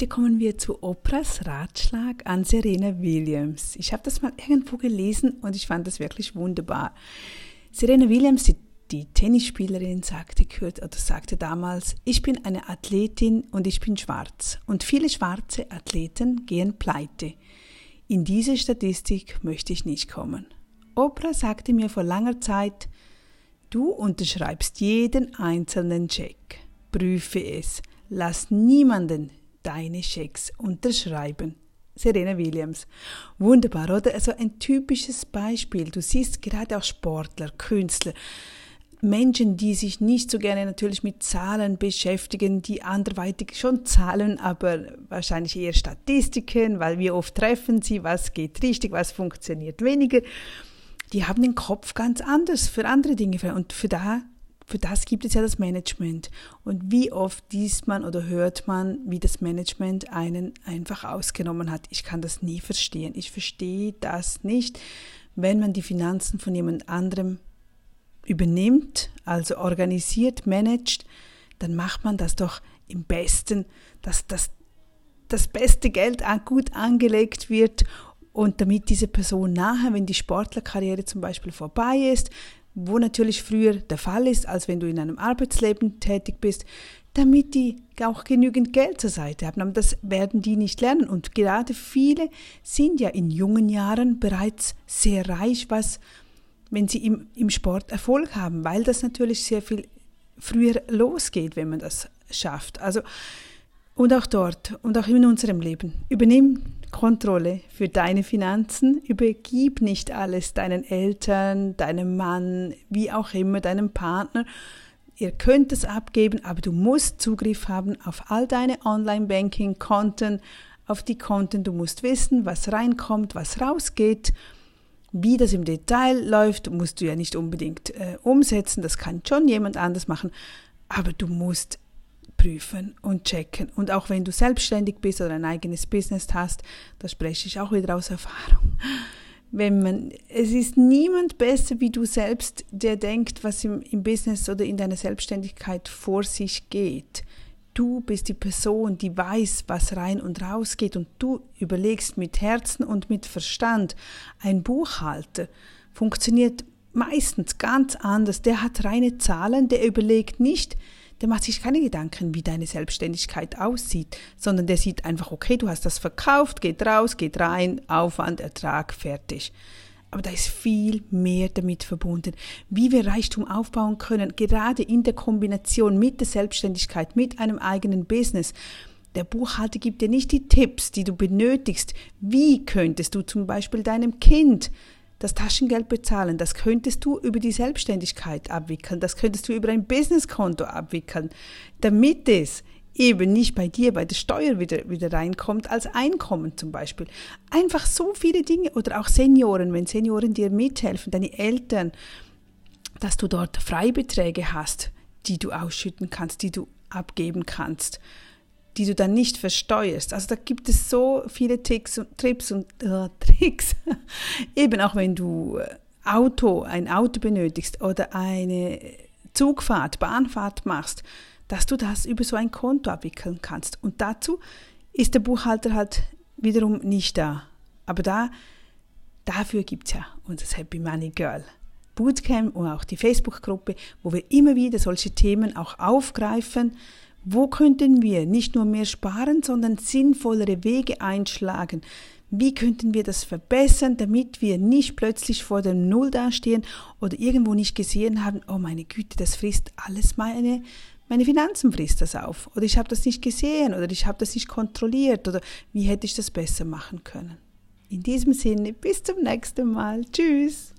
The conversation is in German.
Heute kommen wir zu Oprahs Ratschlag an Serena Williams. Ich habe das mal irgendwo gelesen und ich fand das wirklich wunderbar. Serena Williams, die, die Tennisspielerin, sagte, oder sagte damals, ich bin eine Athletin und ich bin schwarz. Und viele schwarze Athleten gehen pleite. In diese Statistik möchte ich nicht kommen. Oprah sagte mir vor langer Zeit, du unterschreibst jeden einzelnen Check. Prüfe es. Lass niemanden deine Schecks unterschreiben. Serena Williams. Wunderbar, oder? Also ein typisches Beispiel. Du siehst gerade auch Sportler, Künstler, Menschen, die sich nicht so gerne natürlich mit Zahlen beschäftigen, die anderweitig schon Zahlen, aber wahrscheinlich eher Statistiken, weil wie oft treffen sie, was geht richtig, was funktioniert weniger. Die haben den Kopf ganz anders für andere Dinge. Und für da für das gibt es ja das Management. Und wie oft liest man oder hört man, wie das Management einen einfach ausgenommen hat. Ich kann das nie verstehen. Ich verstehe das nicht, wenn man die Finanzen von jemand anderem übernimmt, also organisiert, managt, dann macht man das doch im Besten, dass das, das beste Geld gut angelegt wird und damit diese Person nachher, wenn die Sportlerkarriere zum Beispiel vorbei ist, wo natürlich früher der Fall ist, als wenn du in einem Arbeitsleben tätig bist, damit die auch genügend Geld zur Seite haben. Aber das werden die nicht lernen. Und gerade viele sind ja in jungen Jahren bereits sehr reich, was, wenn sie im, im Sport Erfolg haben, weil das natürlich sehr viel früher losgeht, wenn man das schafft. Also, und auch dort und auch in unserem Leben. Übernimm Kontrolle für deine Finanzen. Übergib nicht alles deinen Eltern, deinem Mann, wie auch immer, deinem Partner. Ihr könnt es abgeben, aber du musst Zugriff haben auf all deine Online-Banking-Konten, auf die Konten. Du musst wissen, was reinkommt, was rausgeht. Wie das im Detail läuft, musst du ja nicht unbedingt äh, umsetzen. Das kann schon jemand anders machen. Aber du musst prüfen und checken. Und auch wenn du selbstständig bist oder ein eigenes Business hast, da spreche ich auch wieder aus Erfahrung. Wenn man, es ist niemand besser wie du selbst, der denkt, was im, im Business oder in deiner Selbstständigkeit vor sich geht. Du bist die Person, die weiß, was rein und raus geht und du überlegst mit Herzen und mit Verstand. Ein Buchhalter funktioniert meistens ganz anders. Der hat reine Zahlen, der überlegt nicht, der macht sich keine Gedanken, wie deine Selbstständigkeit aussieht, sondern der sieht einfach, okay, du hast das verkauft, geht raus, geht rein, Aufwand, Ertrag, fertig. Aber da ist viel mehr damit verbunden, wie wir Reichtum aufbauen können, gerade in der Kombination mit der Selbstständigkeit, mit einem eigenen Business. Der Buchhalter gibt dir nicht die Tipps, die du benötigst. Wie könntest du zum Beispiel deinem Kind das Taschengeld bezahlen, das könntest du über die Selbstständigkeit abwickeln, das könntest du über ein Businesskonto abwickeln, damit es eben nicht bei dir bei der Steuer wieder, wieder reinkommt, als Einkommen zum Beispiel. Einfach so viele Dinge. Oder auch Senioren, wenn Senioren dir mithelfen, deine Eltern, dass du dort Freibeträge hast, die du ausschütten kannst, die du abgeben kannst die du dann nicht versteuerst. Also da gibt es so viele Tricks und, Trips und äh, Tricks. Eben auch wenn du äh, Auto, ein Auto benötigst oder eine Zugfahrt, Bahnfahrt machst, dass du das über so ein Konto abwickeln kannst. Und dazu ist der Buchhalter halt wiederum nicht da. Aber da, dafür gibt es ja unser Happy Money Girl. Bootcamp und auch die Facebook-Gruppe, wo wir immer wieder solche Themen auch aufgreifen, wo könnten wir nicht nur mehr sparen, sondern sinnvollere Wege einschlagen? Wie könnten wir das verbessern, damit wir nicht plötzlich vor dem Null dastehen oder irgendwo nicht gesehen haben, oh meine Güte, das frisst alles meine, meine Finanzen frisst das auf. Oder ich habe das nicht gesehen oder ich habe das nicht kontrolliert oder wie hätte ich das besser machen können. In diesem Sinne, bis zum nächsten Mal. Tschüss.